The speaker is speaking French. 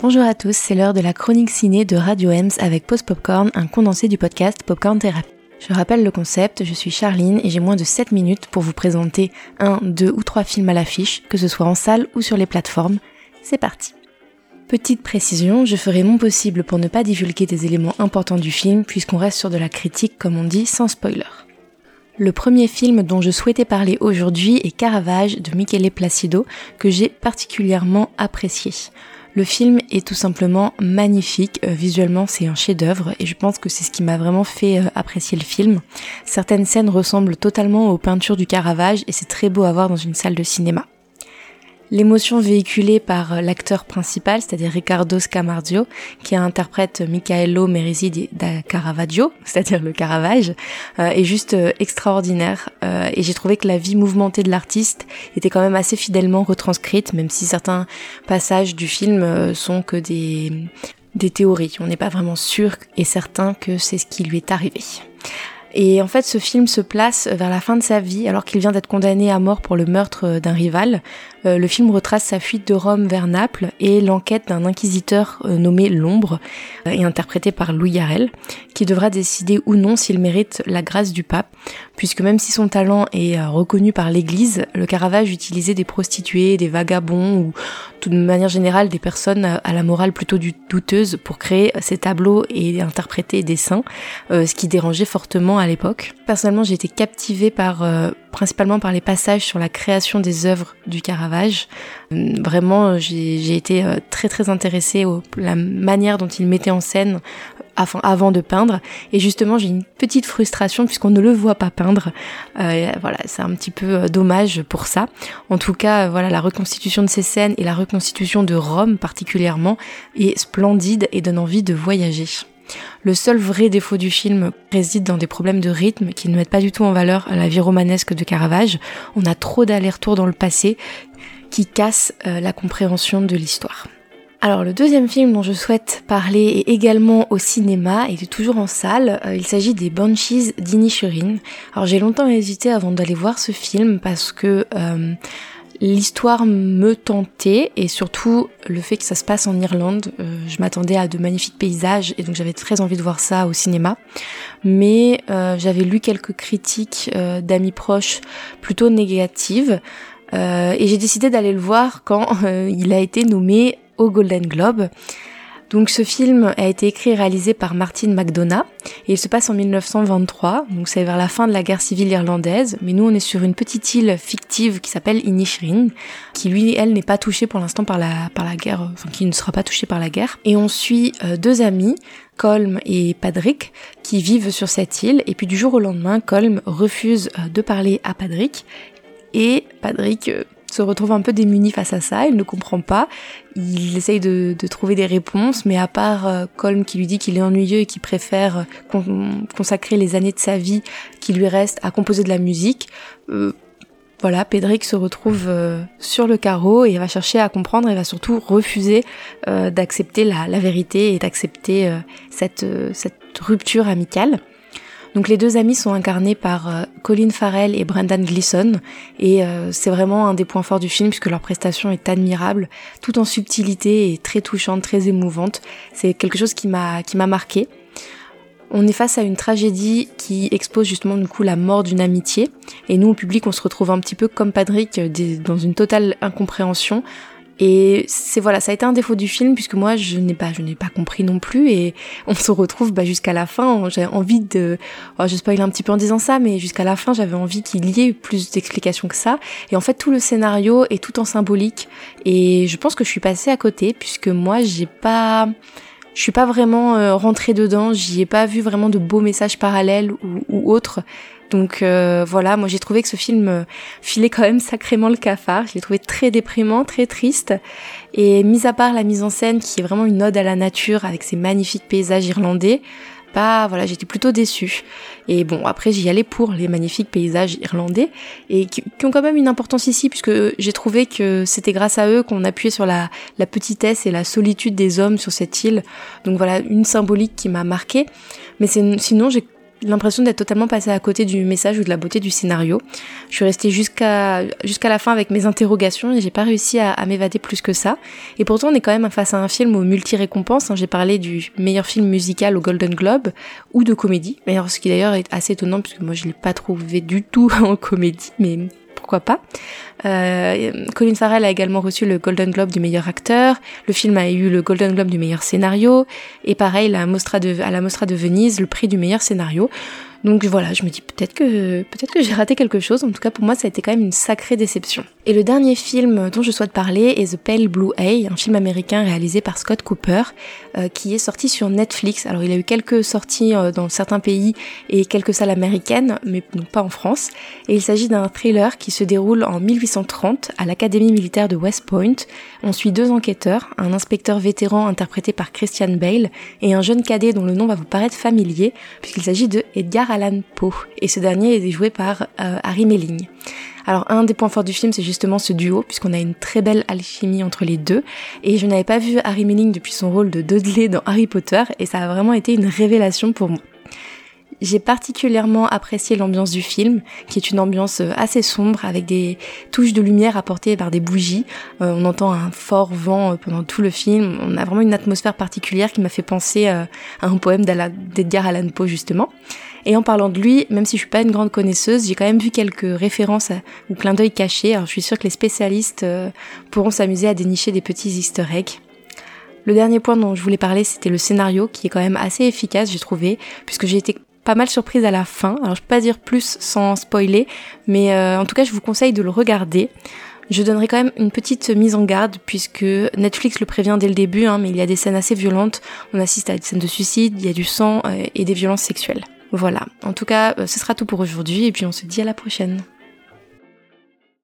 Bonjour à tous, c'est l'heure de la chronique ciné de Radio Ems avec Post Popcorn, un condensé du podcast Popcorn Therapy. Je rappelle le concept, je suis Charline et j'ai moins de 7 minutes pour vous présenter un, deux ou trois films à l'affiche, que ce soit en salle ou sur les plateformes. C'est parti. Petite précision, je ferai mon possible pour ne pas divulguer des éléments importants du film puisqu'on reste sur de la critique comme on dit sans spoiler. Le premier film dont je souhaitais parler aujourd'hui est Caravage de Michele Placido que j'ai particulièrement apprécié. Le film est tout simplement magnifique, euh, visuellement c'est un chef-d'œuvre et je pense que c'est ce qui m'a vraiment fait euh, apprécier le film. Certaines scènes ressemblent totalement aux peintures du Caravage et c'est très beau à voir dans une salle de cinéma. L'émotion véhiculée par l'acteur principal, c'est-à-dire Riccardo Scamardio, qui interprète Michaelo Merisi da Caravaggio, c'est-à-dire le Caravage, euh, est juste euh, extraordinaire. Euh, et j'ai trouvé que la vie mouvementée de l'artiste était quand même assez fidèlement retranscrite, même si certains passages du film sont que des, des théories. On n'est pas vraiment sûr et certain que c'est ce qui lui est arrivé. Et en fait, ce film se place vers la fin de sa vie, alors qu'il vient d'être condamné à mort pour le meurtre d'un rival. Euh, le film retrace sa fuite de Rome vers Naples et l'enquête d'un inquisiteur euh, nommé L'Ombre, euh, et interprété par Louis Garrel, qui devra décider ou non s'il mérite la grâce du pape, puisque même si son talent est reconnu par l'Église, le Caravage utilisait des prostituées, des vagabonds ou de manière générale des personnes à la morale plutôt douteuse pour créer ses tableaux et interpréter des saints, ce qui dérangeait fortement à l'époque. Personnellement, j'ai été captivée par principalement par les passages sur la création des œuvres du Caravage. Euh, vraiment, j'ai été euh, très très intéressée à la manière dont il mettait en scène avant de peindre. Et justement, j'ai une petite frustration puisqu'on ne le voit pas peindre. Euh, voilà, c'est un petit peu dommage pour ça. En tout cas, voilà, la reconstitution de ces scènes et la reconstitution de Rome particulièrement est splendide et donne envie de voyager. Le seul vrai défaut du film réside dans des problèmes de rythme qui ne mettent pas du tout en valeur la vie romanesque de Caravage. On a trop d'allers-retours dans le passé qui cassent euh, la compréhension de l'histoire. Alors le deuxième film dont je souhaite parler est également au cinéma et est toujours en salle. Euh, il s'agit des Banshees d'Inishurin. Alors j'ai longtemps hésité avant d'aller voir ce film parce que euh, L'histoire me tentait et surtout le fait que ça se passe en Irlande, euh, je m'attendais à de magnifiques paysages et donc j'avais très envie de voir ça au cinéma. Mais euh, j'avais lu quelques critiques euh, d'amis proches plutôt négatives et j'ai décidé d'aller le voir quand il a été nommé au Golden Globe. Donc ce film a été écrit et réalisé par Martin McDonough. Et il se passe en 1923, donc c'est vers la fin de la guerre civile irlandaise, mais nous on est sur une petite île fictive qui s'appelle Inisherin, qui lui elle n'est pas touchée pour l'instant par la par la guerre, enfin qui ne sera pas touchée par la guerre. Et on suit euh, deux amis, Colm et Padrick, qui vivent sur cette île. Et puis du jour au lendemain, Colm refuse euh, de parler à Padrick et Padrick euh, se retrouve un peu démuni face à ça, il ne comprend pas, il essaye de, trouver des réponses, mais à part euh, Colm qui lui dit qu'il est ennuyeux et qu'il préfère euh, consacrer les années de sa vie qui lui restent à composer de la musique, euh, voilà, Pedrick se retrouve sur le carreau et va chercher à comprendre et va surtout refuser d'accepter la, la, vérité et d'accepter cette, cette rupture amicale. Donc les deux amis sont incarnés par euh, Colin Farrell et Brendan Gleeson et euh, c'est vraiment un des points forts du film puisque leur prestation est admirable, tout en subtilité et très touchante, très émouvante. C'est quelque chose qui m'a qui m'a marqué. On est face à une tragédie qui expose justement du coup la mort d'une amitié et nous au public on se retrouve un petit peu comme Patrick euh, dans une totale incompréhension et c'est voilà, ça a été un défaut du film puisque moi je n'ai pas, je n'ai pas compris non plus et on se retrouve bah, jusqu'à la fin. J'avais envie de, oh, je spoil un petit peu en disant ça, mais jusqu'à la fin j'avais envie qu'il y ait plus d'explications que ça. Et en fait tout le scénario est tout en symbolique et je pense que je suis passée à côté puisque moi j'ai pas, je suis pas vraiment euh, rentrée dedans, j'y ai pas vu vraiment de beaux messages parallèles ou, autres. Donc euh, voilà, moi j'ai trouvé que ce film euh, filait quand même sacrément le cafard. Je l'ai trouvé très déprimant, très triste. Et mis à part la mise en scène qui est vraiment une ode à la nature avec ces magnifiques paysages irlandais, bah voilà, j'étais plutôt déçue. Et bon, après j'y allais pour les magnifiques paysages irlandais et qui, ont quand même une importance ici puisque j'ai trouvé que c'était grâce à eux qu'on appuyait sur la, la petitesse et la solitude des hommes sur cette île. Donc voilà, une symbolique qui m'a marquée. Mais sinon j'ai l'impression d'être totalement passé à côté du message ou de la beauté du scénario. Je suis restée jusqu'à la fin avec mes interrogations et j'ai pas réussi à, m'évader plus que ça. Et pourtant, on est quand même face à un film aux multi-récompenses. Hein. J'ai parlé du meilleur film musical au Golden Globe ou de comédie. D'ailleurs, ce qui d'ailleurs est assez étonnant puisque moi je l'ai pas trouvé du tout en comédie, mais pourquoi pas. Euh, Colin Farrell a également reçu le Golden Globe du meilleur acteur. Le film a eu le Golden Globe du meilleur scénario. Et pareil, à la Mostra de Venise, le prix du meilleur scénario. Donc voilà, je me dis peut-être que peut-être que j'ai raté quelque chose. En tout cas, pour moi, ça a été quand même une sacrée déception. Et le dernier film dont je souhaite parler est The Pale Blue Eye, un film américain réalisé par Scott Cooper, euh, qui est sorti sur Netflix. Alors, il a eu quelques sorties euh, dans certains pays et quelques salles américaines, mais pas en France. Et il s'agit d'un thriller qui se déroule en 1830 à l'Académie militaire de West Point. On suit deux enquêteurs, un inspecteur vétéran interprété par Christian Bale et un jeune cadet dont le nom va vous paraître familier, puisqu'il s'agit de Edgar Allan Poe, et ce dernier est joué par euh, Harry Melling. Alors un des points forts du film, c'est justement ce duo, puisqu'on a une très belle alchimie entre les deux, et je n'avais pas vu Harry Melling depuis son rôle de Dudley dans Harry Potter, et ça a vraiment été une révélation pour moi. J'ai particulièrement apprécié l'ambiance du film, qui est une ambiance euh, assez sombre avec des touches de lumière apportées par des bougies. Euh, on entend un fort vent pendant tout le film. On a vraiment une atmosphère particulière qui m'a fait penser à un poème d'Edgar Allan Poe justement. Et en parlant de lui, même si je suis pas une grande connaisseuse, j'ai quand même vu quelques références ou clins d'œil cachés. Alors je suis sûre que les spécialistes euh, pourront s'amuser à dénicher des petits easter eggs. Le dernier point dont je voulais parler, c'était le scénario, qui est quand même assez efficace, j'ai trouvé, puisque j'ai été pas mal surprise à la fin. Alors je peux pas dire plus sans spoiler, mais euh, en tout cas je vous conseille de le regarder. Je donnerai quand même une petite mise en garde puisque Netflix le prévient dès le début, hein, mais il y a des scènes assez violentes. On assiste à des scènes de suicide, il y a du sang euh, et des violences sexuelles. Voilà, en tout cas, euh, ce sera tout pour aujourd'hui et puis on se dit à la prochaine.